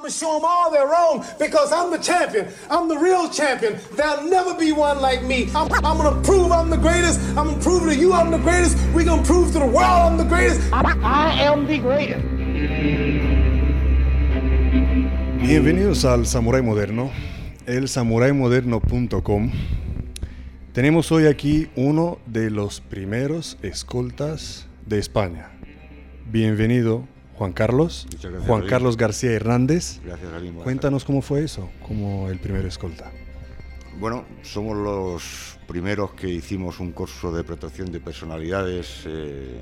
I'm gonna show them all they're wrong because I'm the champion. I'm the real champion. There'll never be one like me. I'm, I'm gonna prove I'm the greatest. I'm gonna prove to you I'm the greatest. We're gonna prove to the world I'm the greatest. I am the greatest. Bienvenidos al Samurai Moderno, el samuraimoderno.com. Tenemos hoy aquí uno de los primeros escoltas de España. Bienvenido, Juan Carlos. Gracias, Juan. Carlos García Hernández. Gracias, Cuéntanos cómo fue eso, como el primer escolta. Bueno, somos los primeros que hicimos un curso de protección de personalidades eh,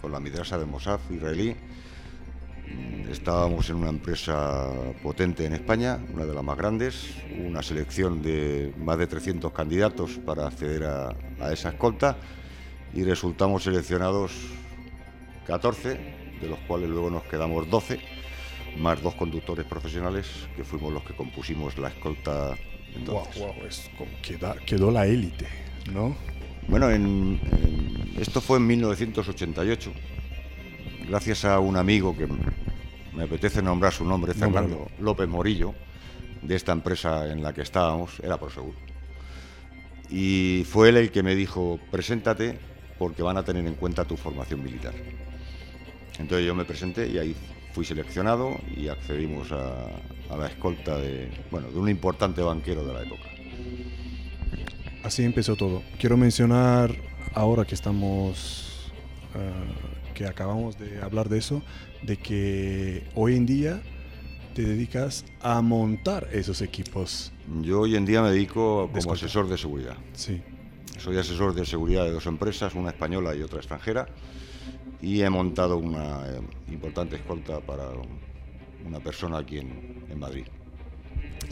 con la Midrasa de Mossad israelí. Mm, Estábamos en una empresa potente en España, una de las más grandes, una selección de más de 300 candidatos para acceder a, a esa escolta y resultamos seleccionados 14, de los cuales luego nos quedamos 12, más dos conductores profesionales que fuimos los que compusimos la escolta entonces. Wow, wow, es como queda- quedó la élite, ¿no? Bueno, en- en- esto fue en 1988, gracias a un amigo que me apetece nombrar su nombre, Fernando. López Morillo, de esta empresa en la que estábamos, era Prosegur. Y fue él el que me dijo, preséntate porque van a tener en cuenta tu formación militar. Entonces yo me presenté y ahí fui seleccionado y accedimos a, a la escolta de, bueno, de un importante banquero de la época. Así empezó todo. Quiero mencionar, ahora que estamos, ah, que acabamos de hablar de eso, de que hoy en día te dedicas a montar esos equipos. Yo hoy en día me dedico De como asesor de seguridad. Sí. Soy asesor de seguridad de dos empresas, una española y otra extranjera, y he montado una eh, importante escolta para una persona aquí en, en Madrid.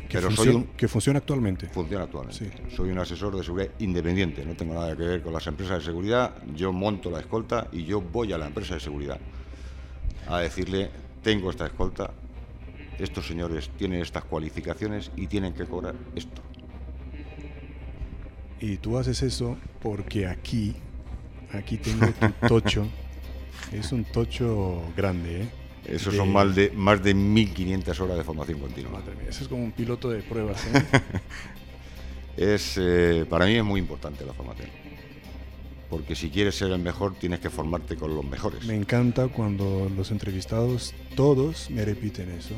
Que, Pero soy funciona, un, que funciona actualmente. funciona actualmente. Sí. Soy un asesor de seguridad independiente, no tengo nada que ver con las empresas de seguridad. Yo monto la escolta y yo voy a la empresa de seguridad a decirle, tengo esta escolta, estos señores tienen estas cualificaciones y tienen que cobrar esto. Y tú haces eso porque aquí, aquí tengo tu tocho. es un tocho grande, ¿eh? Esos De- son más de, más de 1.500 horas de formación continua. Madre mía, eso es como un piloto de pruebas, ¿eh? Es, eh, para mí es muy importante la formación. Porque si quieres ser el mejor, tienes que formarte con los mejores. Me encanta cuando los entrevistados, todos me repiten eso.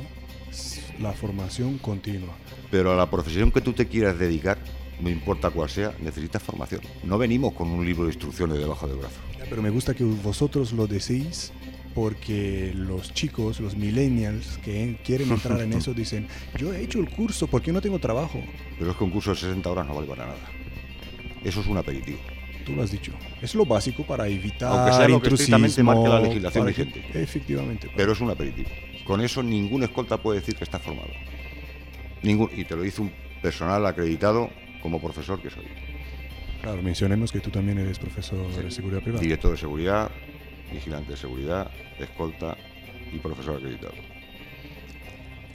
La formación continua. Pero a la profesión que tú te quieras dedicar, no importa cuál sea, necesitas formación. No venimos con un libro de instrucciones debajo del brazo. Pero me gusta que vosotros lo decís porque los chicos, los millennials que quieren entrar en eso dicen, yo he hecho el curso, ¿por qué no tengo trabajo? Pero es que un curso de 60 horas no vale para nada. Eso es un aperitivo. Tú lo has dicho. Es lo básico para evitar Aunque sea lo que marque la legislación vigente. Efectivamente. Pero es un aperitivo. Con eso ningún escolta puede decir que está formado. Ningún, y te lo dice un personal acreditado como profesor que soy. Claro, mencionemos que tú también eres profesor de seguridad privada. Director de seguridad, vigilante de seguridad, escolta y profesor acreditado.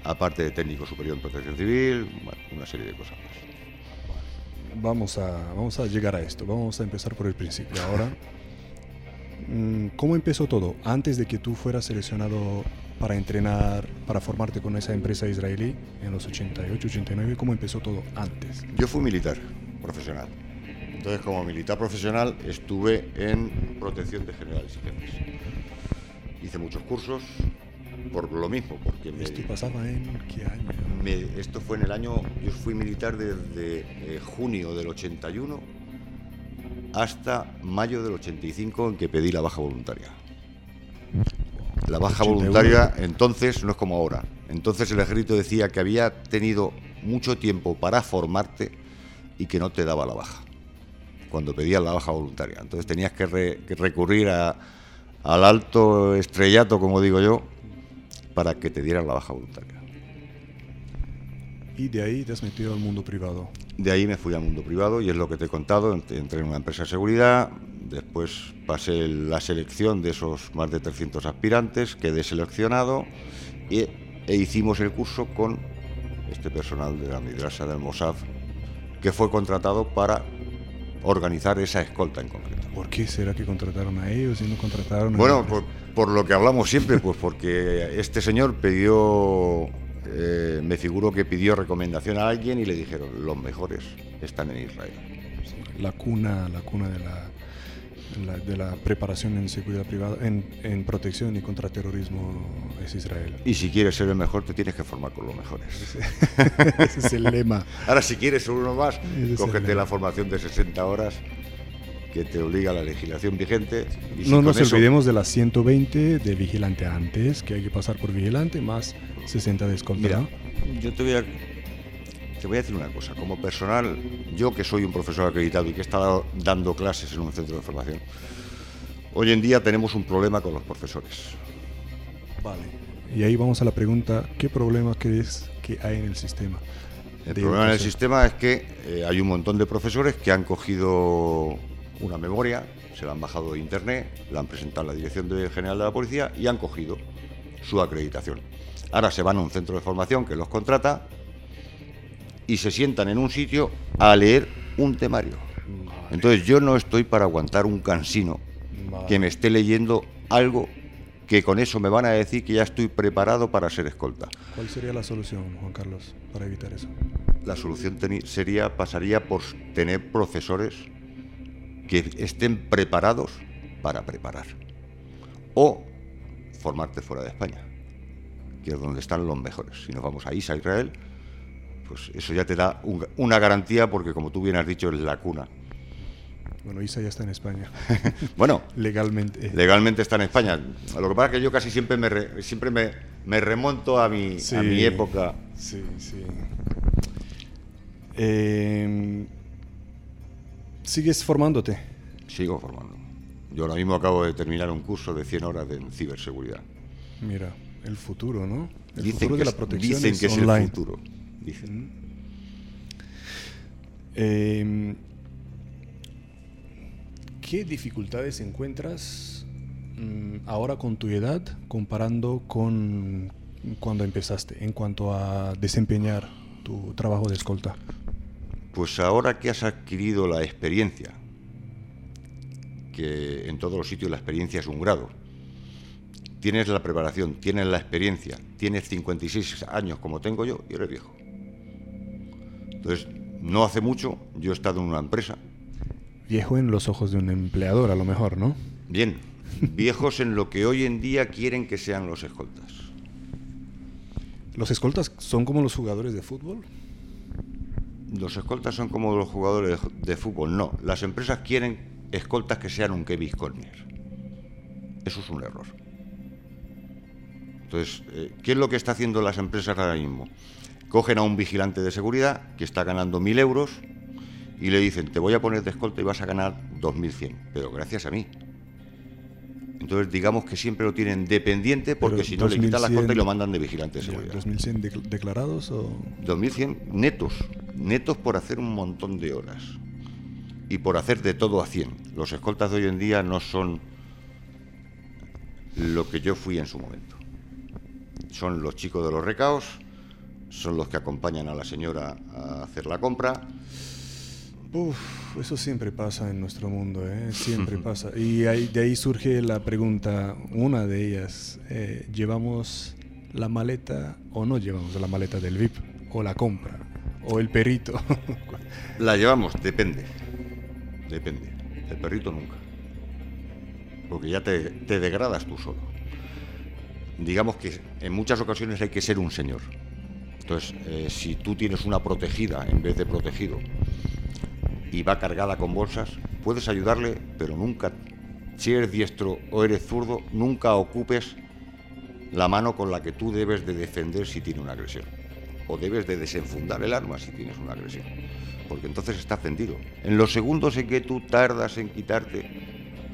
Aparte de técnico superior en protección civil, bueno, una serie de cosas más. Vamos a, vamos a llegar a esto. Vamos a empezar por el principio. Ahora, mm, ¿cómo empezó todo? Antes de que tú fueras seleccionado para entrenar, para formarte con esa empresa israelí en los 88, 89, ¿cómo empezó todo antes? Yo fui militar profesional. Entonces, como militar profesional, estuve en protección de generales y jefes. Hice muchos cursos por lo mismo, porque me, ¿Esto pasaba en qué año? me- esto fue en el año, yo fui militar desde eh, junio del 81 hasta mayo del 85 en que pedí la baja voluntaria. La baja 81. voluntaria entonces no es como ahora. Entonces el ejército decía que había tenido mucho tiempo para formarte y que no te daba la baja. Cuando pedías la baja voluntaria. Entonces tenías que, re- que recurrir a- al alto estrellato, como digo yo, para que te dieran la baja voluntaria. Y de ahí te has metido al mundo privado. De ahí me fui al mundo privado y es lo que te he contado. Ent- Entré en una empresa de seguridad, después pasé la selección de esos más de 300 aspirantes, quedé seleccionado y, e hicimos el curso con este personal de la Midrasa del Mossad, que fue contratado para organizar esa escolta en concreto. ¿Por qué será que contrataron a ellos y no contrataron a Bueno, por lo que hablamos siempre, pues porque este señor pidió eh, me figuro que pidió recomendación a alguien y le dijeron, los mejores están en Israel. La cuna, la cuna de la, la- de la preparación en seguridad privada, en, en protección y contra terrorismo es Israel. Y si quieres ser el mejor, te tienes que formar con los mejores. Ese es el lema. Ahora, si quieres ser uno más, Ese cógete la formación de 60 horas que te obliga la legislación vigente. y si No nos eso- olvidemos de las 120 de vigilante antes, que hay que pasar por vigilante, más 60 de escolta. Mira, yo te voy a te voy a decir una cosa. Como personal, yo que soy un profesor acreditado y que he estado dando clases en un centro de formación, hoy en día tenemos un problema con los profesores. Vale. Y ahí vamos a la pregunta, ¿qué problema crees que hay en el sistema? El problema en el sistema es que eh, hay un montón de profesores que han cogido una memoria, se la han bajado de internet, la han presentado a la Dirección de- General de la Policía y han cogido su acreditación. Ahora se van a un centro de formación que los contrata y se sientan en un sitio a leer un temario. Entonces yo no estoy para aguantar un cansino Vale. que me esté leyendo algo que con eso me van a decir que ya estoy preparado para ser escolta. ¿Cuál sería la solución, Juan Carlos, para evitar eso? La solución sería, pasaría por tener profesores que estén preparados para preparar. O formarte fuera de España, que es donde están los mejores. Si nos vamos a Isa, Israel, pues eso ya te da un- una garantía porque, como tú bien has dicho, es la cuna. Bueno, Isa ya está en España, Bueno, legalmente. legalmente está en España. Lo que pasa es que yo casi siempre me, re- siempre me, me remonto a mi, a mi época. Sí, sí. Eh, ¿Sigues formándote? Sigo formando. Yo ahora mismo acabo de terminar un curso de 100 horas de ciberseguridad. Mira, el futuro, ¿no? El Dicen futuro que, de la es- protección dicen es que es online. el futuro. Dicen. Eh, ¿Qué dificultades encuentras mm, ahora con tu edad comparando con cuando empezaste en cuanto a desempeñar tu trabajo de escolta? Pues ahora que has adquirido la experiencia, que en todos los sitios la experiencia es un grado, tienes la preparación, tienes la experiencia, tienes 56 años como tengo yo y eres viejo. Entonces, no hace mucho yo he estado en una empresa, Viejo en los ojos de un empleador, a lo mejor, ¿no? bien, viejos en lo que hoy en día quieren que sean los escoltas. ¿Los escoltas son como los jugadores de fútbol? Los escoltas son como los jugadores de fútbol. No, las empresas quieren escoltas que sean un Kevin Cornier. Eso es un error. Entonces, eh, ¿qué es lo que está haciendo las empresas ahora mismo? Cogen a un vigilante de seguridad que está ganando 1.000 euros y le dicen, te voy a poner de escolta y vas a ganar 2.100, pero gracias a mí. Entonces, digamos que siempre lo tienen dependiente porque si no le quitan la 2100 escolta y lo mandan de vigilante de seguridad. ¿2100 de- declarados o...? 2100 netos, netos por hacer un montón de horas y por hacer de todo a 100. Los escoltas de hoy en día no son lo que yo fui en su momento. Son los chicos de los recaos, son los que acompañan a la señora a hacer la compra. Uf, eso siempre pasa en nuestro mundo, ¿eh? siempre pasa. Y ahí- de ahí surge la pregunta, una de ellas, eh, ¿llevamos la maleta o no llevamos la maleta del VIP? ¿O la compra? ¿O el perrito? La llevamos, depende. Depende. El perrito nunca. Porque ya te, te degradas tú solo. Digamos que en muchas ocasiones hay que ser un señor. Entonces, eh, si tú tienes una protegida en vez de protegido y va cargada con bolsas, puedes ayudarle, pero nunca, si eres diestro o eres zurdo, nunca ocupes la mano con la que tú debes de defender si tiene una agresión. O debes de desenfundar el arma si tienes una agresión. Porque entonces estás vendido. En los segundos en que tú tardas en quitarte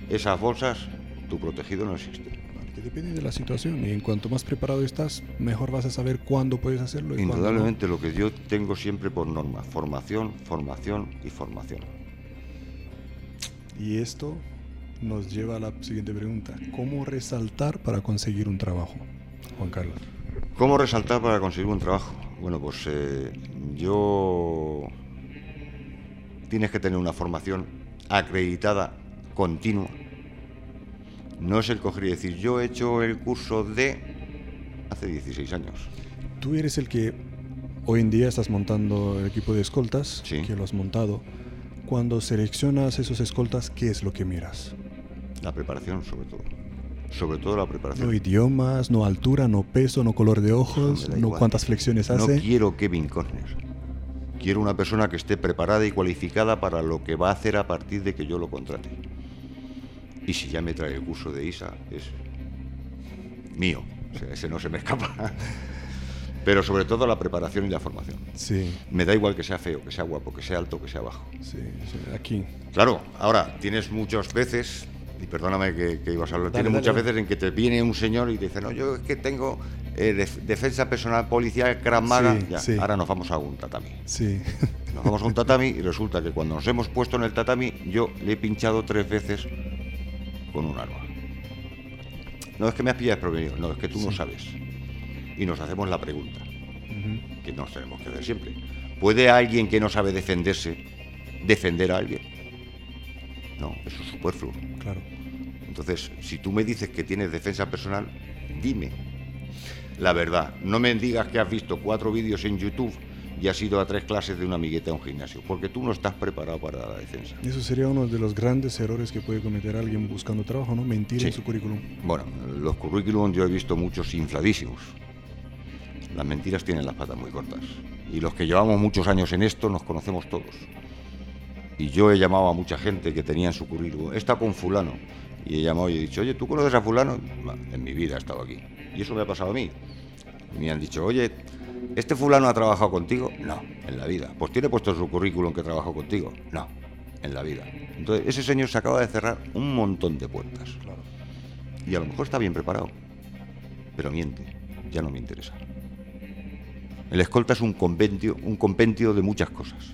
esas bolsas, tu protegido no existe. Depende de la situación y en cuanto más preparado estás, mejor vas a saber cuándo puedes hacerlo y cuándo no. Indudablemente lo que yo tengo siempre por norma, formación, formación y formación. Y esto nos lleva a la siguiente pregunta. ¿Cómo resaltar para conseguir un trabajo? Juan Carlos. ¿Cómo resaltar para conseguir un trabajo? Bueno, pues eh, yo... Tienes que tener una formación acreditada, continua. No es el coger y decir, yo he hecho el curso de hace 16 años. Tú eres el que hoy en día estás montando el equipo de escoltas, Sí. que lo has montado. Cuando seleccionas esos escoltas, ¿qué es lo que miras? La preparación, sobre todo. Sobre todo la preparación. No idiomas, no altura, no peso, no color de ojos, no igual. cuántas flexiones No hace. quiero Kevin Costner. Quiero una persona que esté preparada y cualificada para lo que va a hacer a partir de que yo lo contrate. Y si ya me trae el curso de ISA, es mío. O sea, ese no se me escapa. Pero sobre todo la preparación y la formación. Sí, Me da igual que sea feo, que sea guapo, que sea alto, que sea bajo. sí, aquí. Claro, ahora tienes muchas veces, y perdóname que, que ibas a hablar, tienes muchas veces en que te viene un señor y te dice, no, yo es que tengo eh, def- defensa personal policial, Krav Maga. Sí, Ya, sí. Ahora nos vamos a un tatami. Sí, Nos vamos a un tatami y resulta que cuando nos hemos puesto en el tatami, yo le he pinchado tres veces con un arma. No es que me has pillado desprevenido, no, es que tú no sabes. Y nos hacemos la pregunta, que nos tenemos que hacer siempre. ¿Puede alguien que no sabe defenderse defender a alguien? No, eso es superfluo. claro. Entonces, si tú me dices que tienes defensa personal, dime la verdad. No me digas que has visto cuatro vídeos en YouTube y has ido a tres clases de una amigueta a un gimnasio, porque tú no estás preparado para la defensa. Eso sería uno de los grandes errores que puede cometer alguien buscando trabajo, ¿no? Mentir en su currículum. Bueno, los currículum yo he visto muchos infladísimos. Las mentiras tienen las patas muy cortas. Y los que llevamos muchos años en esto nos conocemos todos. Y yo he llamado a mucha gente que tenía en su currículum, está con fulano. Y he llamado y he dicho, oye, ¿tú conoces a fulano? "Va, En mi vida he estado aquí. Y eso me ha pasado a mí. Y me han dicho, oye, ¿este fulano ha trabajado contigo? No, en la vida. Pues tiene puesto en su currículum que trabajó contigo. No, en la vida. Entonces, ese señor se acaba de cerrar un montón de puertas. Y a lo mejor está bien preparado, pero miente, ya no me interesa. El escolta es un compendio, un compendio de muchas cosas.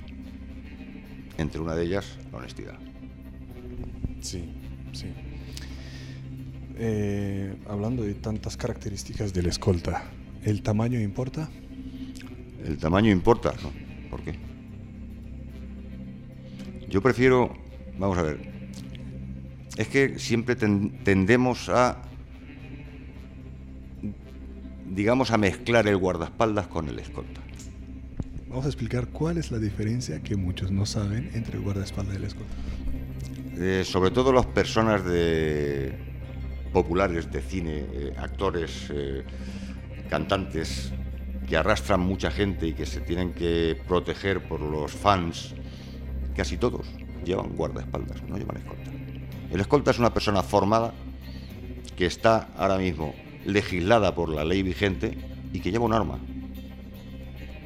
Entre una de ellas, la honestidad. Sí, sí. Eh, hablando de tantas características del escolta, ¿el tamaño importa? ¿El tamaño importa? No. ¿Por qué? Yo prefiero, vamos a ver, es que siempre ten- tendemos a, digamos, a mezclar el guardaespaldas con el escolta. Vamos a explicar cuál es la diferencia que muchos no saben entre el guardaespaldas y el escolta. Eh, sobre todo las personas de populares de cine, eh, actores, eh, cantantes que arrastran mucha gente y que se tienen que proteger por los fans, casi todos llevan guardaespaldas, no llevan escolta. El escolta es una persona formada que está ahora mismo legislada por la ley vigente y que lleva un arma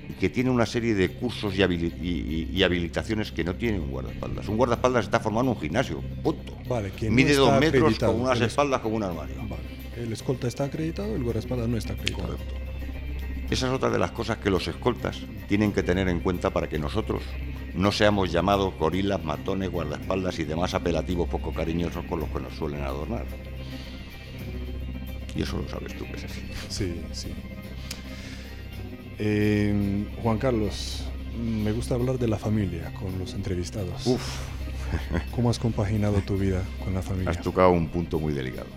y que tiene una serie de cursos y, habili- y- y- y habilitaciones que no tiene un guardaespaldas. Un guardaespaldas está formado en un gimnasio, punto. Vale, no Mide está dos metros con unas espaldas como un armario. Vale. El escolta está acreditado, el guardaespaldas no está acreditado. Correcto. Esa es otra de las cosas que los escoltas tienen que tener en cuenta para que nosotros no seamos llamados gorilas, matones, guardaespaldas y demás apelativos poco cariñosos con los que nos suelen adornar. Y eso lo sabes tú que es así. Sí, sí. Eh, Juan Carlos, me gusta hablar de la familia con los entrevistados. Uf, ¿Cómo has compaginado tu vida con la familia? has tocado un punto muy delicado.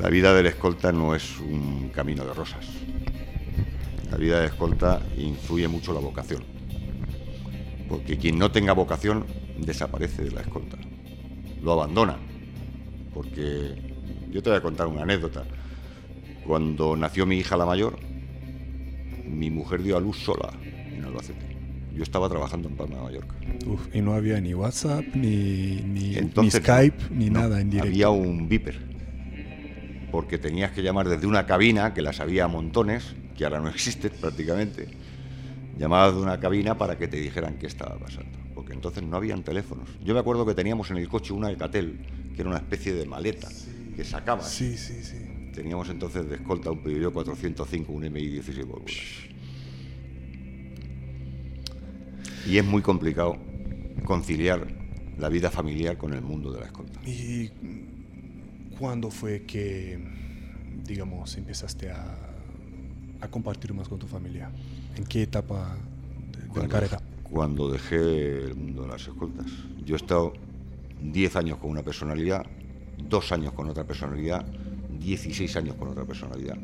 La vida del escolta no es un camino de rosas. La vida del escolta influye mucho la vocación. Porque quien no tenga vocación desaparece de la escolta. Lo abandona. Porque yo te voy a contar una anécdota. Cuando nació mi hija la mayor, mi mujer dio a luz sola en Albacete. Yo estaba trabajando en Palma de Mallorca. Uf, y no había ni WhatsApp, ni, ni, ni Skype, ni no, nada en directo. Había un beeper. Porque tenías que llamar desde una cabina, que las había a montones, que ahora no existen prácticamente. Llamabas de una cabina para que te dijeran qué estaba pasando. Porque entonces no habían teléfonos. Yo me acuerdo que teníamos en el coche una Alcatel, que era una especie de maleta, que sacabas. Sí, sí, sí. Teníamos entonces de escolta un Peugeot 405, un MI 16 válvulas. Y es muy complicado conciliar la vida familiar con el mundo de la escolta. ¿Y cuándo fue que, digamos, empezaste a, a compartir más con tu familia? ¿En qué etapa de, de la Cuando- carrera? Cuando dejé el mundo de las escoltas. Yo he estado 10 años con una personalidad, 2 años con otra personalidad, 16 años con otra personalidad.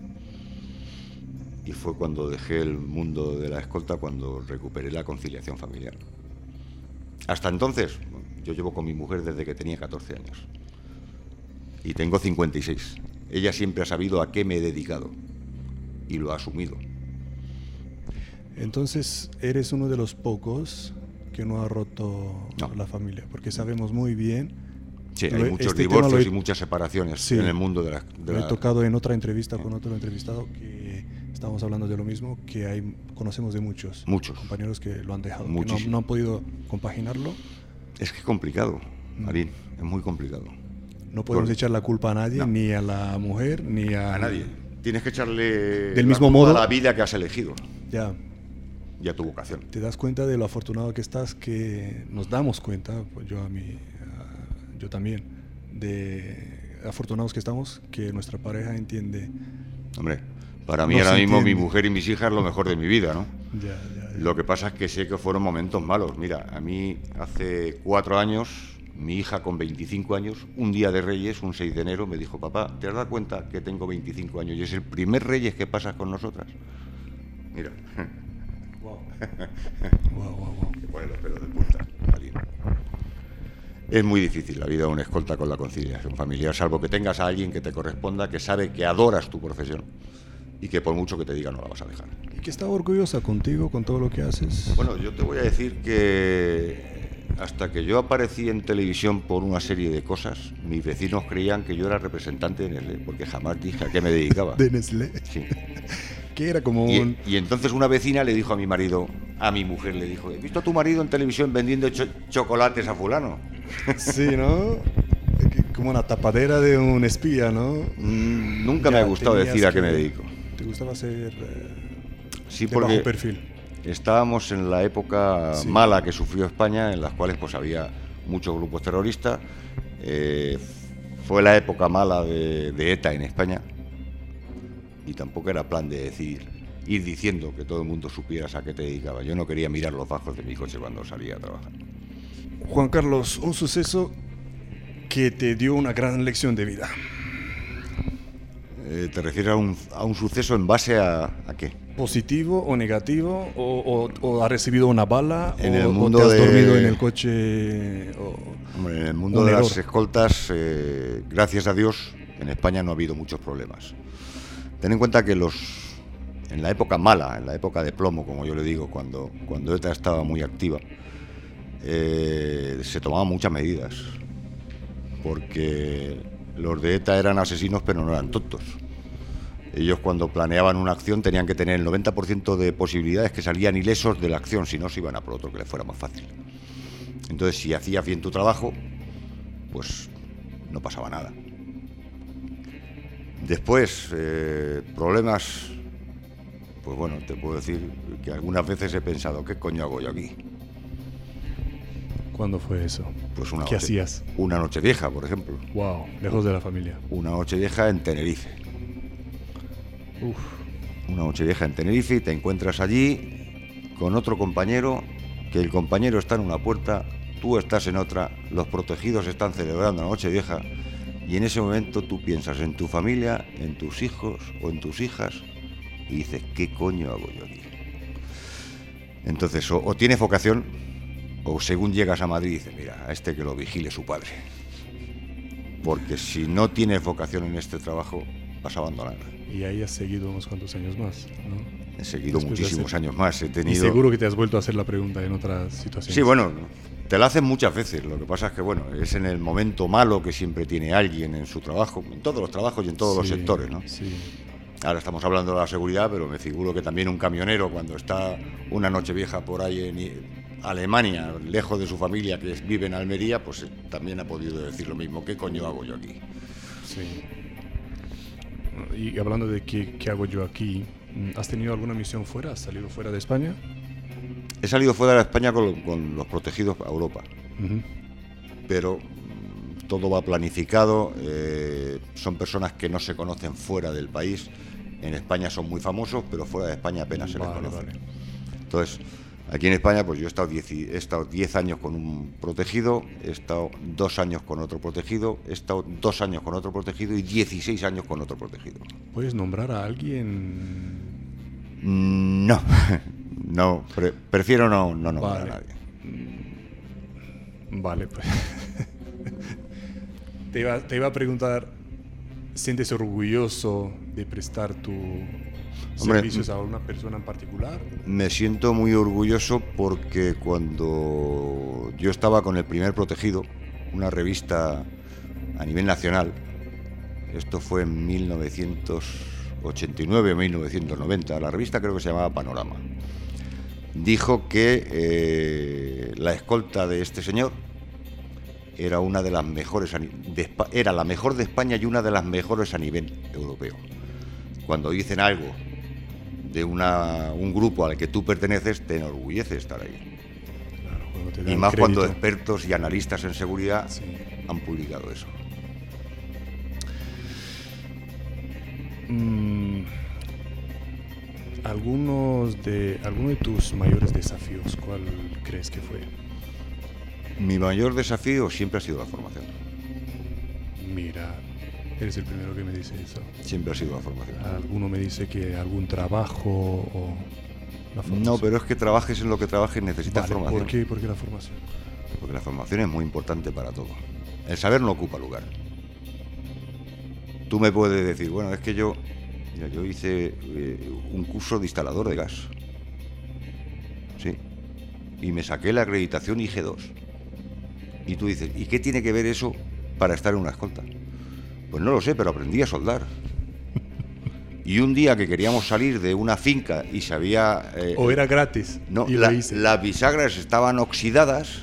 y fue cuando dejé el mundo de la escolta, cuando recuperé la conciliación familiar. Hasta entonces, yo llevo con mi mujer desde que tenía 14 años y tengo 56. Ella siempre ha sabido a qué me he dedicado y lo ha asumido. Entonces, eres uno de los pocos que no ha roto la familia, porque sabemos muy bien. Sí, hay muchos este divorcios y muchas separaciones en el mundo de la. lo he tocado en otra entrevista con otro entrevistado que estábamos hablando de lo mismo, que hay conocemos de muchos, muchos. compañeros que lo han dejado, que no, han podido compaginarlo. Es que es complicado, mm. Marín, es muy complicado. No podemos echar la culpa a nadie, ni a la mujer, ni a... A nadie. Tienes que echarle del mismo modo a la vida que has elegido. Ya. Y a tu vocación. Te das cuenta de lo afortunado que estás, que nos damos cuenta, pues yo a mí, yo también, de afortunados que estamos, que nuestra pareja entiende. Hombre, para mí ahora mismo mi mujer y mis hijas es lo mejor de mi vida, ¿no? Ya, ya, Lo que pasa es que sé que fueron momentos malos. Mira, a mí hace cuatro años mi hija con 25 años, un día de Reyes, un 6 de enero, me dijo, papá, ¿te has dado cuenta que tengo 25 años y es el primer Reyes que pasas con nosotras? Mira. Wow. wow, wow, wow. Que pone los pelos de punta, Es muy difícil la vida de un escolta con la conciliación familiar, salvo que tengas a alguien que te corresponda, que sabe que adoras tu profesión y que por mucho que te diga no la vas a dejar. ¿Y que está orgullosa contigo, con todo lo que haces? Bueno, yo te voy a decir que hasta que yo aparecí en televisión por una serie de cosas, mis vecinos creían que yo era representante de Nestlé, porque jamás dije a qué me dedicaba. ¿De Nestlé? Sí. que era como un... y, entonces una vecina le dijo a mi marido, a mi mujer le dijo, he visto a tu marido en televisión vendiendo chocolates a fulano. sí, ¿no? Como una tapadera de un espía, ¿no? Mm, nunca me ha gustado decir a qué me dedico. ¿Te gustaba ser eh, sí, de bajo perfil? Estábamos en la época mala que sufrió España, en las cuales pues había muchos grupos terroristas. Eh, fue la época mala de, ETA en España y tampoco era plan de decir ir diciendo que todo el mundo supiera a qué te dedicaba. Yo no quería mirar los bajos de mi coche cuando salía a trabajar. Juan Carlos, un suceso que te dio una gran lección de vida. Eh, ¿Te refieres a un, a un, suceso en base a, a qué? positivo o negativo o, o, ha recibido una bala en o, el mundo te has dormido en el coche en el mundo de las escoltas eh, gracias a Dios en España no ha habido muchos problemas. Ten en cuenta que los en la época mala en la época de plomo como yo le digo cuando cuando ETA estaba muy activa eh, se tomaban muchas medidas porque los de ETA eran asesinos pero no eran tontos ellos cuando planeaban una acción tenían que tener el 90% de posibilidades que salían ilesos de la acción, si no se iban a por otro que les fuera más fácil. Entonces, si hacías bien tu trabajo, pues no pasaba nada. Después, eh, problemas, pues bueno, te puedo decir que algunas veces he pensado, ¿qué coño hago yo aquí? ¿Cuándo fue eso? Pues una ¿Qué hacías? Una noche vieja, por ejemplo. Wow, lejos de la familia. Una noche vieja en Tenerife. Una noche vieja en Tenerife y te encuentras allí con otro compañero, que el compañero está en una puerta, tú estás en otra, los protegidos están celebrando la noche vieja y en ese momento tú piensas en tu familia, en tus hijos o en tus hijas y dices, ¿qué coño hago yo aquí? Entonces, o, o tienes vocación o según llegas a Madrid dices, mira, a este que lo vigile su padre. Porque si no tienes vocación en este trabajo, vas a abandonar. Y ahí has seguido unos cuantos años más, ¿no? He seguido muchísimos años más. He tenido... Y seguro que te has vuelto a hacer la pregunta en otras situaciones. Sí, bueno, te la hacen muchas veces. Lo que pasa es que, bueno, es en el momento malo que siempre tiene alguien en su trabajo, en todos los trabajos y en todos los sectores, ¿no? Sí. Ahora estamos hablando de la seguridad, pero me figuro que también un camionero, cuando está una noche vieja por ahí en Alemania, lejos de su familia, que vive en Almería, pues también ha podido decir lo mismo. ¿Qué coño hago yo aquí? Sí y hablando de qué, qué, hago yo aquí, ¿has tenido alguna misión fuera? ¿Has salido fuera de España? He salido fuera de España con, los protegidos a Europa. Pero mm, todo va planificado, eh, son personas que no se conocen fuera del país. En España son muy famosos, pero fuera de España apenas se les conoce. Entonces, Aquí en España, pues yo he estado 10 años con un protegido, he estado dos años con otro protegido, he estado dos años con otro protegido y 16 años con otro protegido. ¿Puedes nombrar a alguien Mm, No, no, pre- prefiero no, no nombrar Vale. a nadie. Vale, pues. te, iba, te iba a preguntar, ¿sientes orgulloso de prestar tus Hombre, servicios a una persona en particular? Me siento muy orgulloso porque cuando yo estaba con el primer protegido, una revista a nivel nacional, esto fue en 1989 o 1990, la revista creo que se llamaba Panorama, dijo que eh, la escolta de este señor era una de las mejores, de era la mejor de España y una de las mejores a nivel europeo. Cuando dicen algo de una, un grupo al que tú perteneces, te enorgullece estar ahí. Claro, Y más cuando expertos y analistas en seguridad Sí. han publicado eso. Mm, algunos de, alguno de tus mayores desafíos, ¿cuál crees que fue? Mi mayor desafío siempre ha sido la formación. Mira, eres el primero que me dice eso. Siempre ha sido la formación. Alguno me dice que algún trabajo o la formación. No, pero es que trabajes en lo que trabajes necesitas Vale, formación. ¿Por qué? ¿Por qué la formación? Porque la formación es muy importante para todo. El saber no ocupa lugar. Tú me puedes decir, bueno, es que yo, mira, yo hice eh, un curso de instalador de gas. Sí. Y me saqué la acreditación IG2. Y tú dices, ¿y qué tiene que ver eso para estar en una escolta? Pues no lo sé, pero aprendí a soldar. Y un día que queríamos salir de una finca y se había... eh, ¿O era gratis? no, y la- las bisagras estaban oxidadas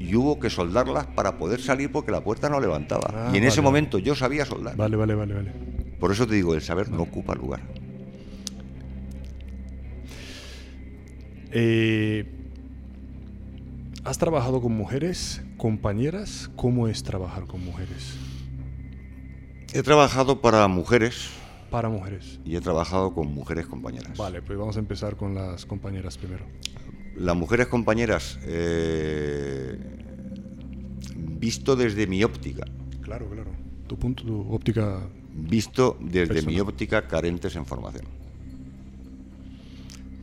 y hubo que soldarlas para poder salir porque la puerta no levantaba. Ah, y en ese momento yo sabía soldar. Vale, vale, vale, vale. Por eso te digo, el saber no ocupa lugar. Eh, ¿Has trabajado con mujeres, compañeras? ¿Cómo es trabajar con mujeres? He trabajado para mujeres Para mujeres. y he trabajado con mujeres compañeras. Vale, pues vamos a empezar con las compañeras primero. Las mujeres compañeras, eh, visto desde mi óptica, Claro, claro. Tu punto, tu óptica. visto desde mi óptica carentes en formación.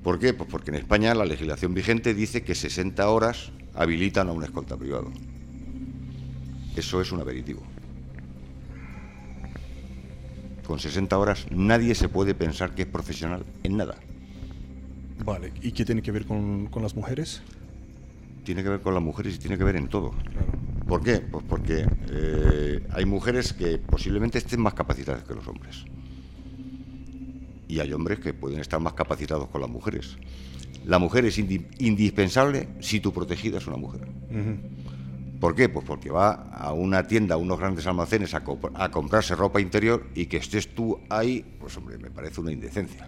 ¿Por qué? Pues porque en España la legislación vigente dice que 60 horas habilitan a un escolta privado. Eso es un aperitivo. Con 60 horas nadie se puede pensar que es profesional en nada. Vale, ¿y qué tiene que ver con, con las mujeres? Tiene que ver con las mujeres y tiene que ver en todo. Claro. ¿Por qué? Pues porque eh, hay mujeres que posiblemente estén más capacitadas que los hombres. Y hay hombres que pueden estar más capacitados con las mujeres. La mujer es indi- indispensable si tu protegida es una mujer. ¿Por qué? Pues porque va a una tienda, a unos grandes almacenes a, comp- a comprarse ropa interior y que estés tú ahí, pues hombre, me parece una indecencia.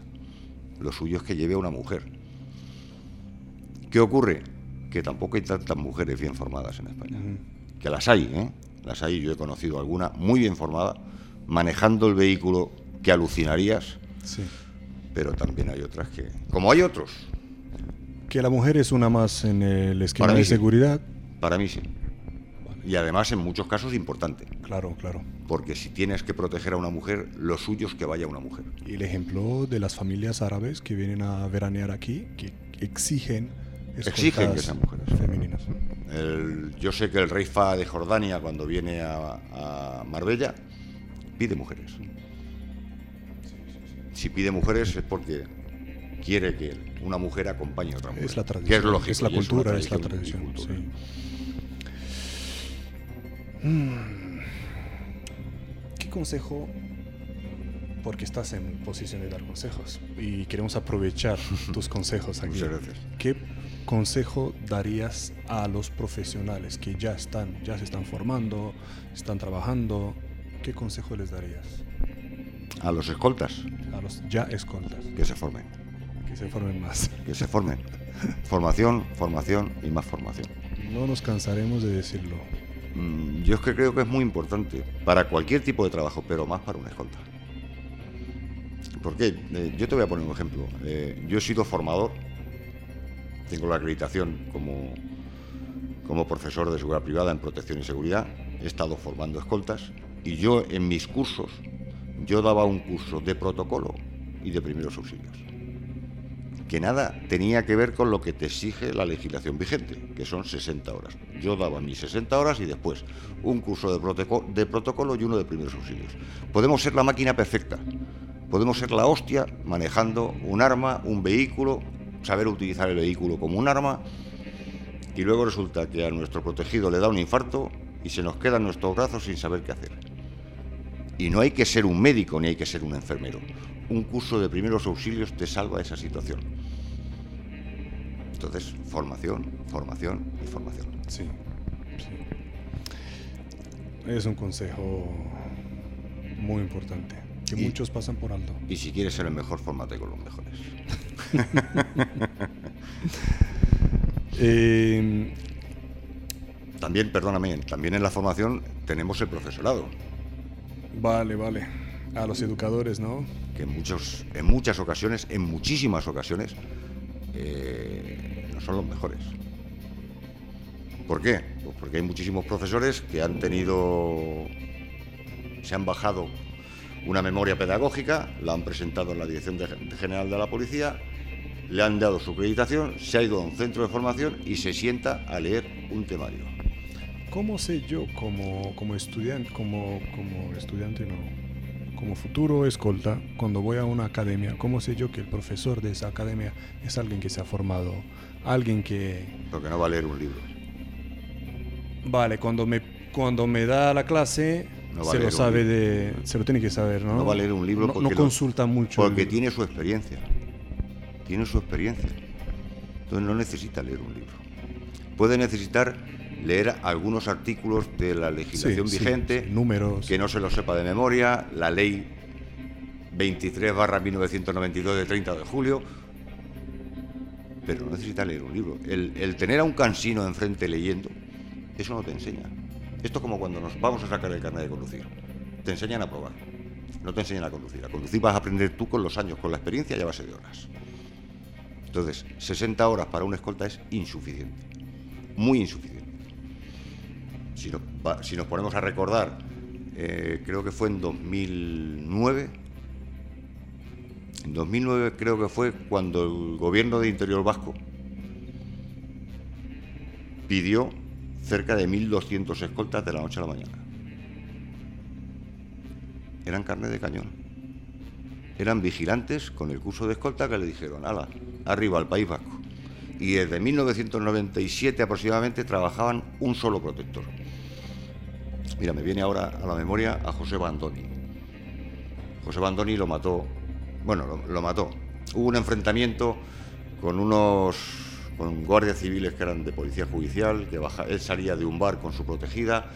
Lo suyo es que lleve a una mujer. ¿Qué ocurre? Que tampoco hay tantas mujeres bien formadas en España. Que las hay, ¿eh? Las hay, yo he conocido alguna muy bien formada, manejando el vehículo que alucinarías, Sí. pero también hay otras que... Como hay otros, Que la mujer es una más en el esquema de sí. seguridad. para mí sí. Y además en muchos casos importante. Claro, claro. Porque si tienes que proteger a una mujer, lo suyo es que vaya una mujer. Y el ejemplo de las familias árabes que vienen a veranear aquí, que exigen Exigen que sean mujeres. femeninas. El- yo sé que el rey Fa de Jordania, cuando viene a, a Marbella, pide mujeres. Si pide mujeres es porque quiere que una mujer acompañe a otra mujer. Es la Que tradición, es lógico. es la cultura, es la tradición sí. Mm. ¿Qué consejo? Porque estás en posición de dar consejos y queremos aprovechar tus consejos aquí. Muchas gracias. ¿Qué consejo darías a los profesionales que ya están, ya se están formando, están trabajando? ¿Qué consejo les darías A los escoltas, a los ya escoltas que se formen. que se formen más? Que se formen. formación, formación y más formación. No nos cansaremos de decirlo. Mm, Yo es que creo que es muy importante para cualquier tipo de trabajo, pero más para una escolta. ¿Por qué? Eh, yo te voy a poner un ejemplo. Eh, yo he sido formador, tengo la acreditación como, como profesor de seguridad privada en protección y seguridad, he estado formando escoltas y yo en mis cursos, yo daba un curso de protocolo y de primeros auxilios. Que nada tenía que ver con lo que te exige la legislación vigente, que son 60 horas. Yo daba mis 60 horas y después un curso de, protocolo, y uno de primeros auxilios. Podemos ser la máquina perfecta, podemos ser la hostia manejando un arma, un vehículo, saber utilizar el vehículo como un arma y luego resulta que a nuestro protegido le da un infarto y se nos quedan nuestros brazos sin saber qué hacer. Y no hay que ser un médico ni hay que ser un enfermero. Un curso de primeros auxilios te salva esa situación. Entonces, formación, formación y formación. Sí, sí. Es un consejo muy importante, que Y- muchos pasan por alto. Y si quieres ser el mejor, fórmate con los mejores. Eh, También, perdóname, también en la formación tenemos el profesorado, vale, vale. A los educadores, ¿no? Que en, muchos, en muchas ocasiones, en muchísimas ocasiones, eh, no son los mejores. ¿Por qué? Pues porque hay muchísimos profesores que han tenido, se han bajado una memoria pedagógica, la han presentado en la Dirección General de la Policía, le han dado su acreditación, se ha ido a un centro de formación y se sienta a leer un temario. ¿Cómo sé yo como, como estudiante, como, como estudiante no, como futuro escolta, cuando voy a una academia, cómo sé yo que el profesor de esa academia es alguien que se ha formado, alguien que, Porque no va a leer un libro. vale, cuando me, cuando me da la clase, No se lo sabe de, se lo tiene que saber, ¿no? No va a leer un libro No, porque no lo- consulta mucho. Porque tiene su experiencia. Tiene su experiencia. Entonces no necesita leer un libro. Puede necesitar leer algunos artículos de la legislación Sí, vigente, sí, números. que no se lo sepa de memoria, la ley 23 barra 1992 de 30 de julio, pero no necesita leer un libro. El, el tener a un cansino enfrente leyendo, eso no te enseña. Esto es como cuando nos vamos a sacar el carnet de conducir. Te enseñan a probar, no te enseñan a conducir. A conducir vas a aprender tú con los años, con la experiencia y a base de horas. Entonces, 60 horas para una escolta es insuficiente, muy insuficiente. Si nos, ponemos a recordar, eh, creo que fue en 2009, en 2009 creo que fue cuando el gobierno de Interior Vasco pidió cerca de 1.200 escoltas de la noche a la mañana. Eran carne de cañón. Eran vigilantes con el curso de escolta que le dijeron, ala, arriba al País Vasco. Y desde 1997 aproximadamente trabajaban un solo protector. Mira, me viene ahora a la memoria a José Bandoni. José Bandoni lo mató, bueno, lo, mató. Hubo un enfrentamiento con unos con guardias civiles que eran de policía judicial, que baja, él salía de un bar con su protegida,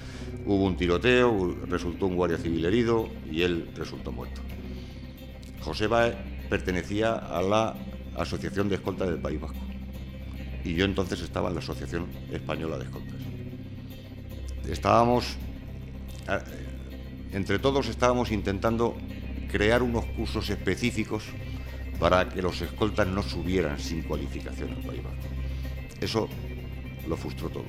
hubo un tiroteo, resultó un guardia civil herido y él resultó muerto. Joseba pertenecía a la Asociación de Escoltas del País Vasco y yo entonces estaba en la Asociación Española de Escoltas. Estábamos, entre todos estábamos intentando crear unos cursos específicos para que los escoltas no subieran sin cualificación al País Vasco. Eso lo frustró todo.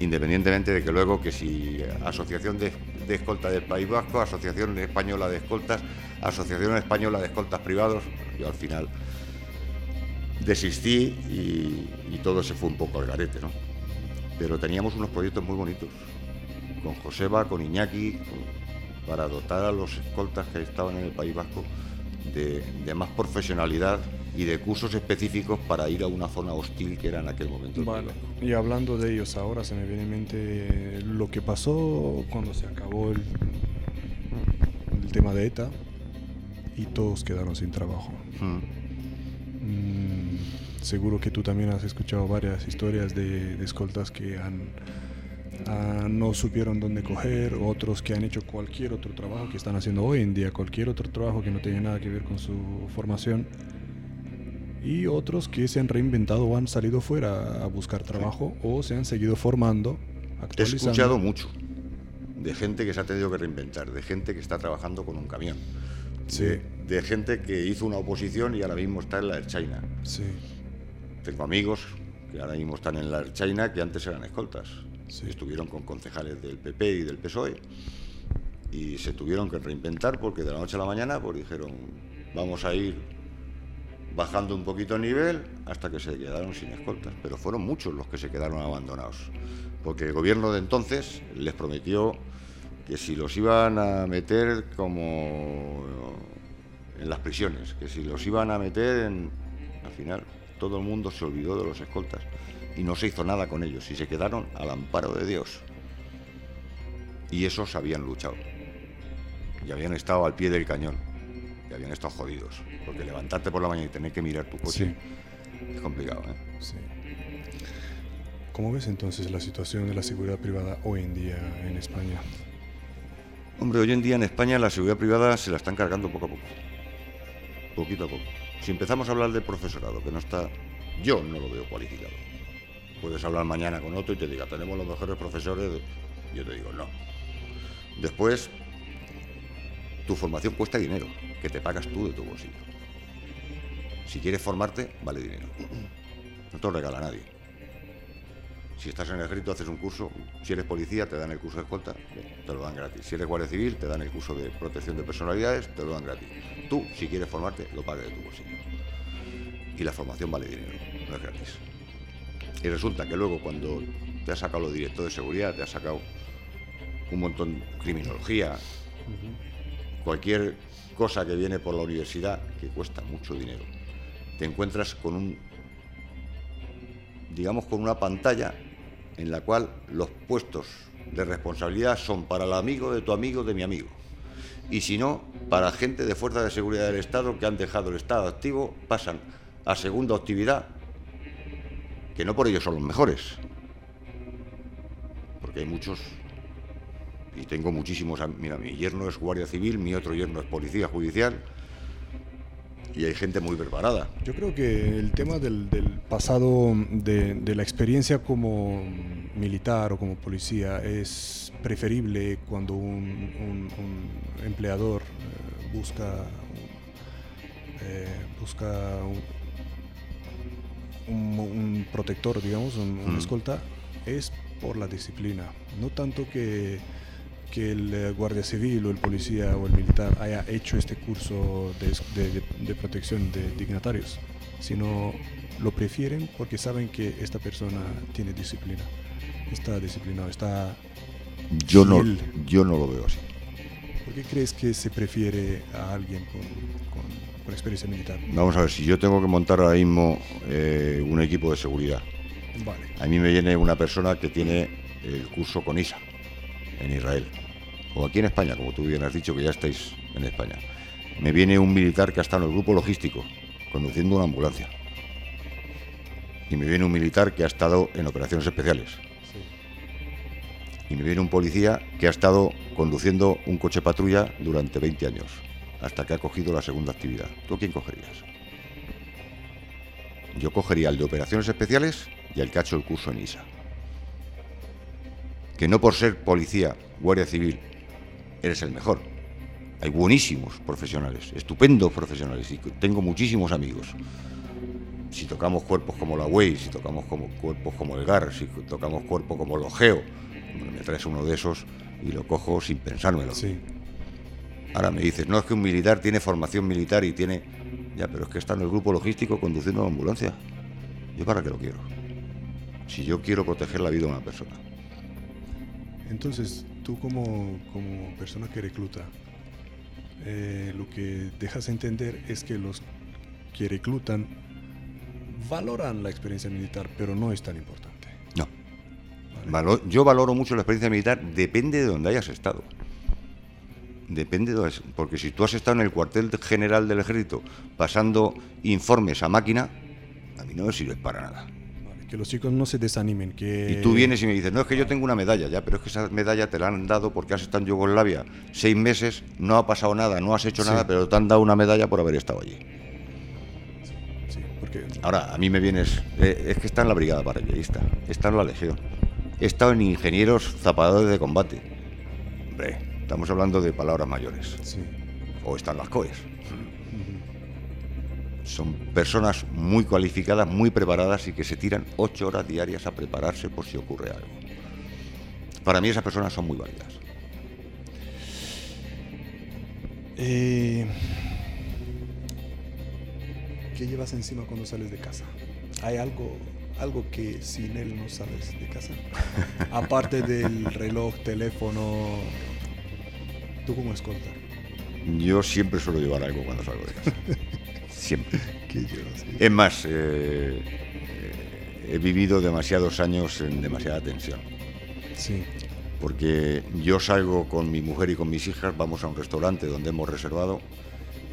Independientemente de que luego que si Asociación de, de Escoltas del País Vasco, Asociación Española de Escoltas, Asociación Española de Escoltas Privados, yo al final desistí y, y todo se fue un poco al garete, ¿no? Pero teníamos unos proyectos muy bonitos, con Joseba, con Iñaki, para dotar a los escoltas que estaban en el País Vasco de, de más profesionalidad y de cursos específicos para ir a una zona hostil que era en aquel momento. Vale. Y hablando de ellos ahora, se me viene en mente lo que pasó cuando se acabó el, el tema de ETA y todos quedaron sin trabajo. Mm. Mm, seguro que tú también has escuchado varias historias de, de escoltas que han, ah, no supieron dónde coger, otros que han hecho cualquier otro trabajo que están haciendo hoy en día, cualquier otro trabajo que no tiene nada que ver con su formación, y otros que se han reinventado o han salido fuera a buscar trabajo o se han seguido formando, He escuchado mucho de gente que se ha tenido que reinventar, de gente que está trabajando con un camión, Sí. de, de gente que hizo una oposición y ahora mismo está en la China. Sí, Tengo amigos que ahora mismo están en la China que antes eran escoltas. Sí. Estuvieron con concejales del PP y del PSOE y se tuvieron que reinventar porque de la noche a la mañana pues dijeron vamos a ir bajando un poquito el nivel hasta que se quedaron sin escoltas. Pero fueron muchos los que se quedaron abandonados, porque el gobierno de entonces les prometió que si los iban a meter como en las prisiones, que si los iban a meter en... Al final, todo el mundo se olvidó de los escoltas y no se hizo nada con ellos y se quedaron al amparo de Dios. Y esos habían luchado y habían estado al pie del cañón y habían estado jodidos, porque levantarte por la mañana y tener que mirar tu coche es complicado. ¿eh? Sí. ¿Cómo ves entonces la situación de la seguridad privada hoy en día en España? Hombre, hoy en día en España la seguridad privada se la están cargando poco a poco. Poquito a poco. Si empezamos a hablar del profesorado, que no está, yo no lo veo cualificado. Puedes hablar mañana con otro y te diga, tenemos los mejores profesores. Yo te digo, no. Después, tu formación cuesta dinero, que te pagas tú de tu bolsillo. Si quieres formarte, vale dinero. No te lo regala nadie. Si estás en el ejército, haces un curso. Si eres policía, te dan el curso de escolta, te lo dan gratis. Si eres guardia civil, te dan el curso de protección de personalidades, te lo dan gratis. Tú, si quieres formarte, lo pagas de tu bolsillo. Y la formación vale dinero, no es gratis. Y resulta que luego, cuando te has sacado los directores de seguridad, te has sacado un montón de criminología, cualquier cosa que viene por la universidad que cuesta mucho dinero, te encuentras con un, digamos, con una pantalla en la cual los puestos de responsabilidad son para el amigo de tu amigo de mi amigo. Y si no, para gente de fuerza de seguridad del Estado que han dejado el Estado activo, pasan a segunda actividad, que no por ello son los mejores, porque hay muchos y tengo muchísimos. Mira, mi yerno es guardia civil, mi otro yerno es policía judicial y hay gente muy preparada. Yo creo que el tema del, pasado, de, la experiencia como militar o como policía es preferible cuando un, empleador eh, busca, eh, busca un, protector, digamos, un, escolta, es por la disciplina. No tanto que que el eh, guardia civil o el policía o el militar haya hecho este curso de, protección de dignatarios, sino lo prefieren porque saben que esta persona tiene disciplina, está disciplinado, está... Yo no, yo no lo veo así. ¿Por qué crees que se prefiere a alguien con, con, experiencia militar? Vamos a ver, si yo tengo que montar ahora mismo eh, un equipo de seguridad, vale. a mí me viene una persona que tiene el curso con ISA en Israel, o aquí en España, como tú bien has dicho que ya estáis en España. Me viene un militar que ha estado en el grupo logístico, conduciendo una ambulancia. Y me viene un militar que ha estado en operaciones especiales. Y me viene un policía que ha estado conduciendo un coche patrulla durante 20 años, hasta que ha cogido la segunda actividad. ¿Tú quién cogerías? Yo cogería el de operaciones especiales y el que ha hecho el curso en ISA que no por ser policía, guardia civil, eres el mejor. Hay buenísimos profesionales, estupendos profesionales, y tengo muchísimos amigos. Si tocamos cuerpos como la Way, si tocamos como cuerpos como el GAR, si tocamos cuerpos como el Ogeo, me traes uno de esos y lo cojo sin pensármelo. Sí. Ahora me dices, no es que un militar tiene formación militar y tiene. Ya, pero es que está en el grupo logístico conduciendo una ambulancia. ¿Yo para qué lo quiero? Si yo quiero proteger la vida de una persona. Entonces, tú como, como persona que recluta, eh, lo que dejas entender es que los que reclutan valoran la experiencia militar, pero no es tan importante. No. yo valoro mucho la experiencia militar, depende de donde hayas estado. Depende de porque si tú has estado en el cuartel general del ejército pasando informes a máquina, a mí no me sirve para nada que los chicos no se desanimen. Que... Y tú vienes y me dices, no, es que yo tengo una medalla, ya, pero es que esa medalla te la han dado porque has estado en Yugoslavia seis meses, no ha pasado nada, no has hecho nada, pero te han dado una medalla por haber estado allí. Sí, porque... Ahora, a mí me vienes, eh, es que está en la brigada paracaidista, está en la legión, he estado en ingenieros zapadores de combate. Hombre, estamos hablando de palabras mayores. Sí. O están las COES. Son personas muy cualificadas, muy preparadas y que se tiran ocho horas diarias a prepararse por si ocurre algo. Para mí esas personas son muy válidas. Eh, ¿Qué llevas encima cuando sales de casa? ¿Hay algo, algo que sin él no sales de casa? Aparte del reloj, teléfono. ¿Tú como escolta? Yo siempre suelo llevar algo cuando salgo de casa. siempre. Es más, eh, eh, he vivido demasiados años en demasiada tensión. Sí. Porque yo salgo con mi mujer y con mis hijas, vamos a un restaurante donde hemos reservado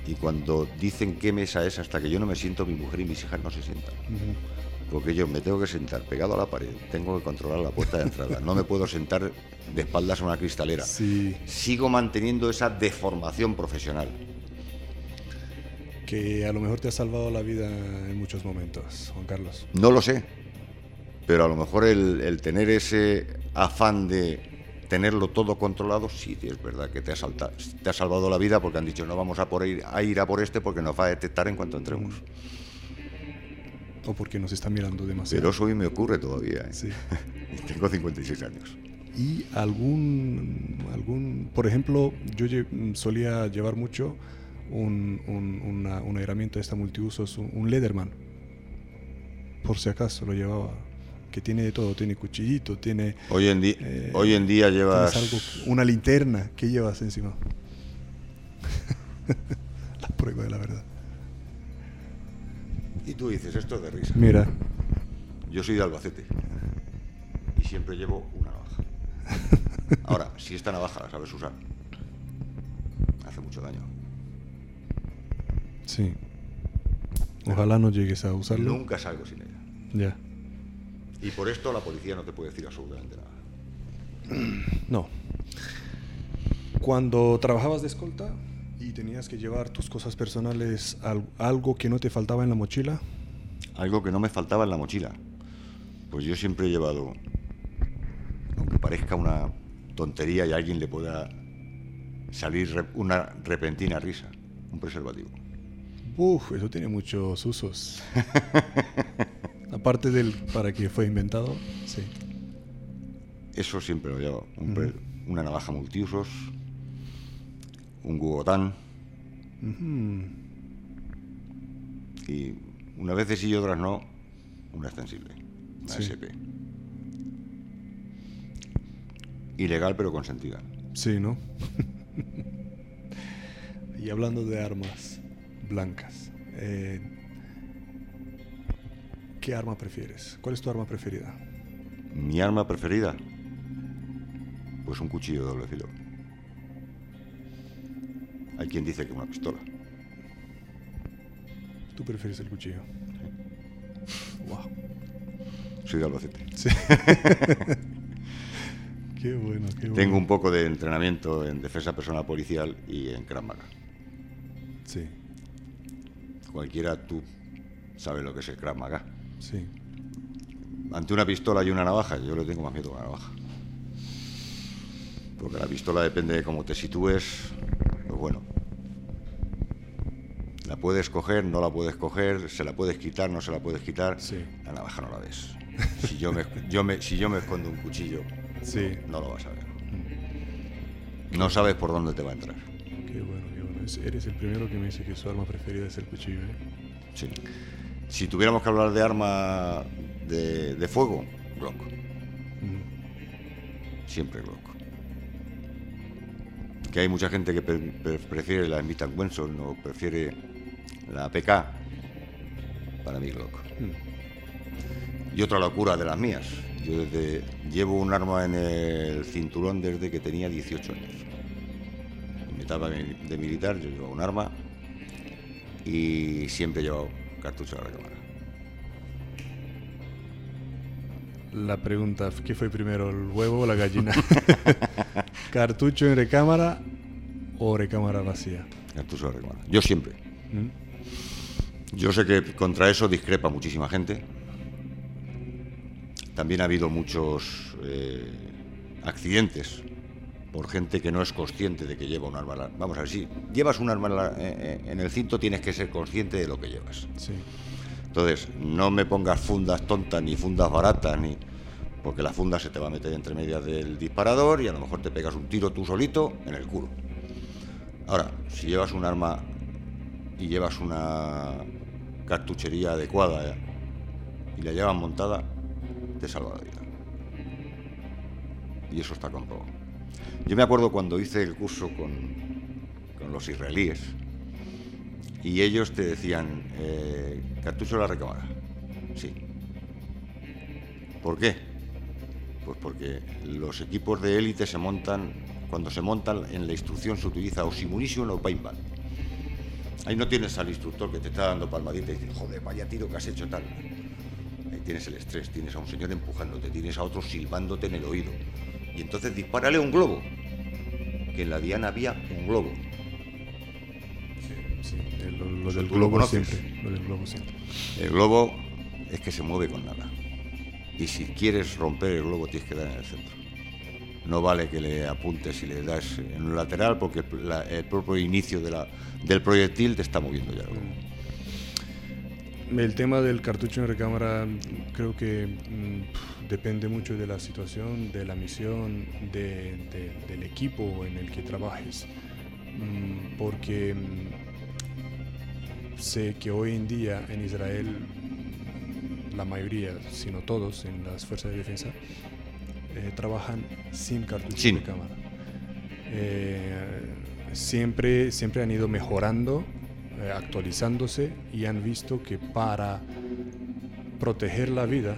y cuando dicen qué mesa es, hasta que yo no me siento, mi mujer y mis hijas no se sientan. Porque yo me tengo que sentar pegado a la pared, tengo que controlar la puerta de entrada, no me puedo sentar de espaldas a una cristalera. Sí. Sigo manteniendo esa deformación profesional. Que a lo mejor te ha salvado la vida en muchos momentos, Juan Carlos. No lo sé, pero a lo mejor el, el tener ese afán de tenerlo todo controlado, sí, es verdad que te ha, te ha salvado la vida porque han dicho no vamos a, por ir, a ir a por este porque nos va a detectar en cuanto entremos. O porque nos está mirando demasiado. Pero eso hoy me ocurre todavía. ¿eh? Sí. Tengo 56 años. Y algún, algún, por ejemplo, yo lle- solía llevar mucho un, un, una- una herramienta esta multiusos, un, un Lederman. Por si acaso lo llevaba. Que tiene de todo, tiene cuchillito, tiene Hoy en, Eh, hoy en día llevas... algo, una linterna. ¿Qué llevas encima? la prueba de la verdad. Y tú dices, esto es de risa. Mira, Yo soy de Albacete y siempre llevo una navaja. Ahora, si esta navaja la sabes usar, hace mucho daño. sí. Ojalá no llegues a usarlo. Nunca salgo sin ella. Ya. Y por esto la policía no te puede decir absolutamente nada. No. Cuando trabajabas de escolta y tenías que llevar tus cosas personales, al- algo que no te faltaba en la mochila, Algo que no me faltaba en la mochila. Pues yo siempre he llevado, aunque parezca una tontería y a alguien le pueda salir una repentina risa, un preservativo. uff, eso tiene muchos usos. Aparte del para que fue inventado, sí. Eso siempre lo llevo. Un Una navaja multiusos, un gugotán y unas veces sí y otras no, una extensible, una Sí. SP. Ilegal pero consentida. Sí, ¿no? y hablando de armas blancas, eh, ¿qué arma prefieres? ¿Cuál es tu arma preferida? Mi arma preferida, pues un cuchillo de doble filo. Hay quien dice que una pistola. ¿Tú prefieres el cuchillo? Wow. Soy de Albacete. Sí. qué bueno, qué bueno. Tengo un poco de entrenamiento en defensa personal policial y en Krav Maga. Sí, Cualquiera tú sabes lo que es el Krav Maga. sí. Ante una pistola y una navaja, yo le tengo más miedo a la navaja. Porque la pistola depende de cómo te sitúes, bueno. La puedes coger, no la puedes coger, se la puedes quitar, no se la puedes quitar. Sí. La navaja no la ves. Si yo me, yo me- si yo me escondo un cuchillo, Sí. no lo vas a ver. No sabes por dónde te va a entrar. Qué bueno, qué bueno. Es- Eres el primero que me dice que su arma preferida es el cuchillo. ¿eh? Sí. Si tuviéramos que hablar de arma de, de fuego, Glock. Mm. Siempre Glock. Que hay mucha gente que pre- pre- prefiere la Smith Wesson o prefiere la PK. Para mí Glock. Y otra locura de las mías. Yo desde, llevo un arma en el cinturón desde que tenía 18 años. En mi etapa de militar yo llevaba un arma y siempre he llevado cartucho de la cámara. La pregunta, ¿qué fue primero, el huevo o la gallina? ¿Cartucho en recámara o recámara vacía? Cartucho de la cámara. Yo siempre. ¿Mm? Yo sé que contra eso discrepa muchísima gente. También ha habido muchos eh, accidentes por gente que no es consciente de que lleva un arma. en Vamos a ver, si llevas un arma en, en el cinto tienes que ser consciente de lo que llevas. Sí. Entonces, no me pongas fundas tontas ni fundas baratas, ni porque la funda se te va a meter entre medias del disparador y a lo mejor te pegas un tiro tú solito en el culo. Ahora, si llevas un arma y llevas una cartuchería adecuada ¿eh? y la llevas montada, te salva la vida. Y eso está comprobado. Yo me acuerdo cuando hice el curso con, con los israelíes y ellos te decían, eh, cartucho la recámara. Sí. ¿Por qué? Pues porque los equipos de élite se montan, cuando se montan en la instrucción se utiliza o Simunition o Paintball. Ahí no tienes al instructor que te está dando palmadita y dice, joder, vaya tiro que has hecho tal. Ahí tienes el estrés, tienes a un señor empujándote, tienes a otro silbándote en el oído. Y entonces dispárale un globo. Que en la Diana había un globo. El- lo, lo del lo globo conoces. siempre. Lo del globo siempre. El globo es que se mueve con nada. Y si quieres romper el globo tienes que dar en el centro. No vale que le apuntes y le das en un lateral porque la- el propio inicio de la- del proyectil te está moviendo ya. el globo. El tema del cartucho en recámara creo que mm, depende mucho de la situación, de la misión, de- de- del equipo en el que trabajes. Mm, Porque mm, sé que hoy en día en Israel la mayoría, si no todos, en las fuerzas de defensa eh, trabajan sin cartucho Sin. de cámara. Eh, siempre, siempre han ido mejorando, eh, actualizándose y han visto que para proteger la vida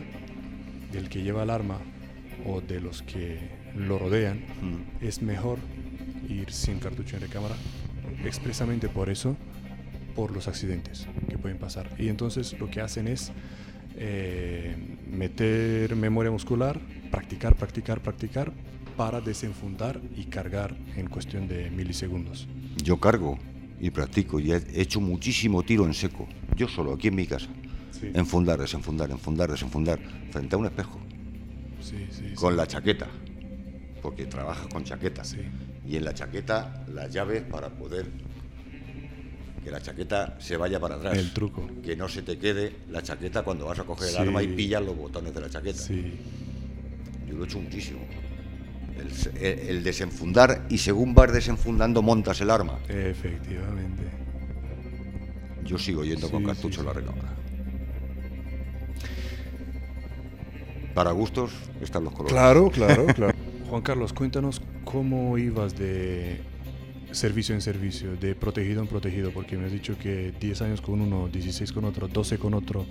del que lleva el arma o de los que lo rodean, Mm. es mejor ir sin cartucho en recámara, expresamente por eso, por los accidentes que pueden pasar. Y entonces lo que hacen es eh, meter memoria muscular, practicar, practicar, practicar, para desenfundar y cargar en cuestión de milisegundos. Yo cargo y practico y he hecho muchísimo tiro en seco. Yo solo, aquí en mi casa. Sí, Enfundar, desenfundar, enfundar, desenfundar. Frente a un espejo. sí, sí. Con la chaqueta. Porque trabajas con chaqueta. Y en la chaqueta las llaves para poder que la chaqueta se vaya para atrás. El truco. Que no se te quede la chaqueta cuando vas a coger Sí. el arma y pillas los botones de la chaqueta. Sí, Yo lo he hecho muchísimo. El, el desenfundar y según vas desenfundando montas el arma. efectivamente. Yo sigo yendo con cartucho sí, en la recámara. Para gustos están los colores. Claro, claro, claro. Juan Carlos, cuéntanos cómo ibas de servicio en servicio, de protegido en protegido, porque me has dicho que 10 años con uno, 16 con otro, 12 con otro,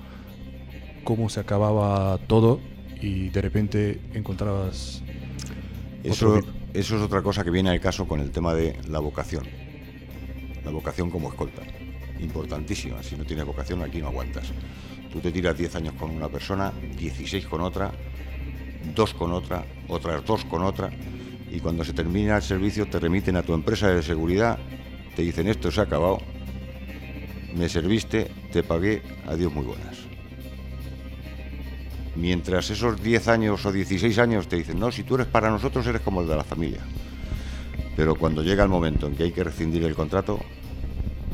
cómo se acababa todo y de repente encontrabas Eso, otro eso es otra cosa que viene al caso con el tema de la vocación. La vocación como escolta. Importantísima. Si no tienes vocación, aquí no aguantas. Tú te tiras 10 años con una persona, 16 con otra, dos con otra, otras dos con otra, y cuando se termina el servicio te remiten a tu empresa de seguridad, te dicen esto se ha acabado, me serviste, te pagué, adiós muy buenas. Mientras esos 10 años o 16 años te dicen, no, si tú eres para nosotros eres como el de la familia. Pero cuando llega el momento en que hay que rescindir el contrato,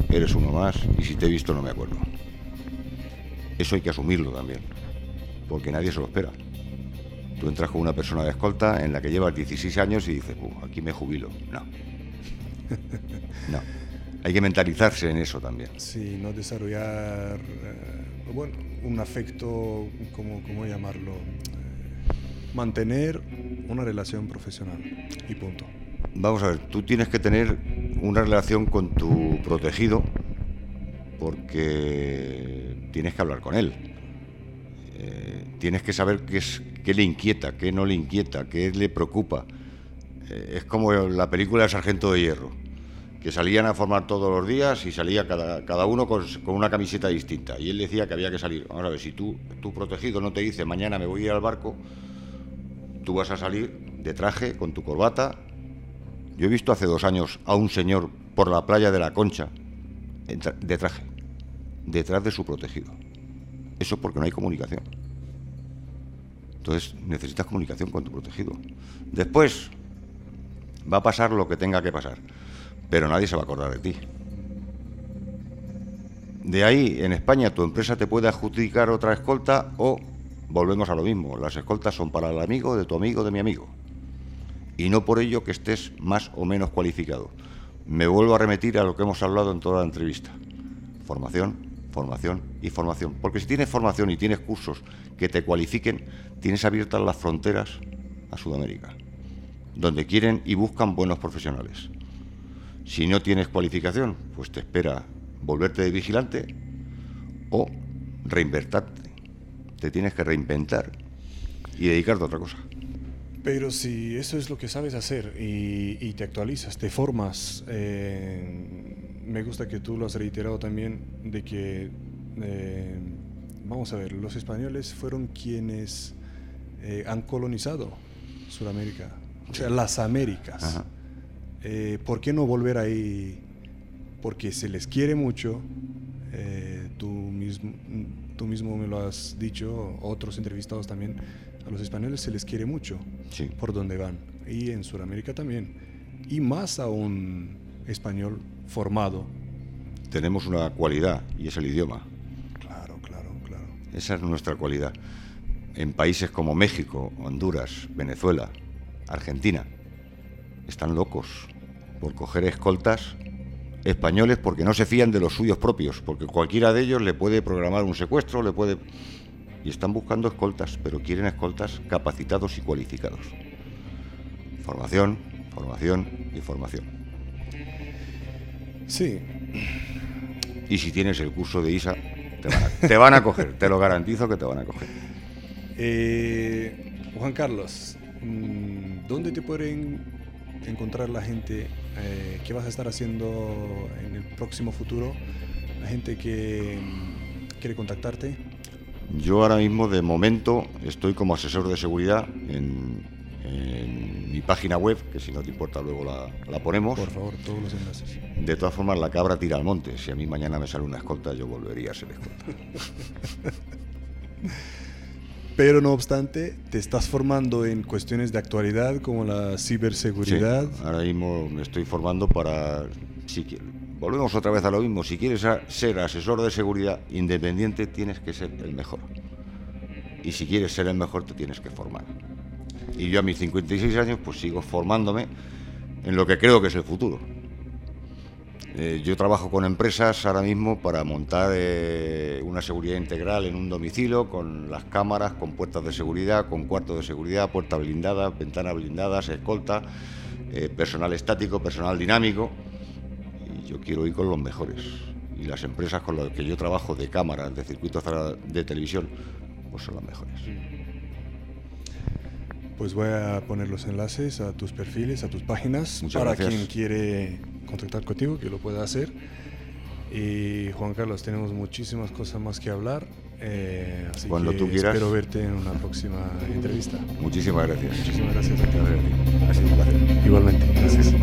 eres uno más y si te he visto no me acuerdo. Eso hay que asumirlo también, porque nadie se lo espera. Tú entras con una persona de escolta en la que llevas 16 años y dices, "Uh, aquí me jubilo. No. No. Hay que mentalizarse en eso también. Sí, no desarrollar, eh, bueno, un afecto, ¿cómo, cómo llamarlo? Eh, mantener una relación profesional y punto. Vamos a ver, tú tienes que tener una relación con tu protegido porque tienes que hablar con él. Eh, tienes que saber qué, es, qué le inquieta, qué no le inquieta, qué le preocupa. Eh, es como la película de Sargento de Hierro, que salían a formar todos los días y salía cada, cada uno con, una camiseta distinta. Y él decía que había que salir. Vamos a ver, si tú, tu protegido no te dice mañana me voy a ir al barco, tú vas a salir de traje, con tu corbata. Yo he visto hace dos años a un señor por la playa de la Concha de traje, detrás de su protegido. Eso porque no hay comunicación. Entonces necesitas comunicación con tu protegido. Después va a pasar lo que tenga que pasar, pero nadie se va a acordar de ti. De ahí, en España, tu empresa te puede adjudicar otra escolta o volvemos a lo mismo. Las escoltas son para el amigo de tu amigo de mi amigo. Y no por ello que estés más o menos cualificado. Me vuelvo a remitir a lo que hemos hablado en toda la entrevista. Formación, formación y formación. Porque si tienes formación y tienes cursos que te cualifiquen, tienes abiertas las fronteras a Sudamérica, donde quieren y buscan buenos profesionales. Si no tienes cualificación, pues te espera volverte de vigilante o reinvertarte. Te tienes que reinventar y dedicarte a otra cosa. Pero si eso es lo que sabes hacer y, te actualizas, te formas, eh, me gusta que tú lo has reiterado también, de que, eh, vamos a ver, los españoles fueron quienes eh, han colonizado Sudamérica, o sea, las Américas. ¿Por qué no volver ahí? Porque se les quiere mucho, tú, mismo, tú mismo me lo has dicho, otros entrevistados también a los españoles se les quiere mucho por donde van. Y en Sudamérica también. Y más a un español formado. Tenemos una cualidad y es el idioma. Claro, claro, claro. Esa es nuestra cualidad. En países como México, Honduras, Venezuela, Argentina, están locos por coger escoltas españoles porque no se fían de los suyos propios, porque cualquiera de ellos le puede programar un secuestro, le puede y están buscando escoltas, pero quieren escoltas capacitados y cualificados. Formación, formación y formación. Sí. Y si tienes el curso de ISA, te van a, coger, te lo garantizo que te van a coger. Eh, Juan Carlos, mm, ¿dónde te pueden encontrar la gente? Eh, ¿Qué vas a estar haciendo en el próximo futuro? La gente que mm, quiere contactarte. Yo ahora mismo, de momento, estoy como asesor de seguridad en, mi página web, que si no te importa luego la, ponemos. Por favor, todos los enlaces. De todas formas, la cabra tira al monte. Si a mí mañana me sale una escolta, yo volvería a ser escolta. Pero no obstante, te estás formando en cuestiones de actualidad como la ciberseguridad. ahora mismo me estoy formando para, si volvemos otra vez a lo mismo, si quieres ser asesor de seguridad independiente tienes que ser el mejor. Y si quieres ser el mejor te tienes que formar. Y yo a mis 56 años pues sigo formándome en lo que creo que es el futuro. Eh, yo trabajo con empresas ahora mismo para montar eh, una seguridad integral en un domicilio, con las cámaras, con puertas de seguridad, con cuartos de seguridad, puertas blindadas, ventanas blindadas, escolta, eh, personal estático, personal dinámico yo quiero ir con los mejores. Y las empresas con las que yo trabajo de cámaras, de circuitos de televisión, pues son las mejores. Pues voy a poner los enlaces a tus perfiles, a tus páginas, para quien quiere contactar contigo, que lo pueda hacer. Y Juan Carlos, tenemos muchísimas cosas más que hablar. Eh, así Cuando tú quieras. Espero verte en una próxima entrevista. Muchísimas gracias. Muchísimas gracias a ti. Placer. Igualmente. Gracias.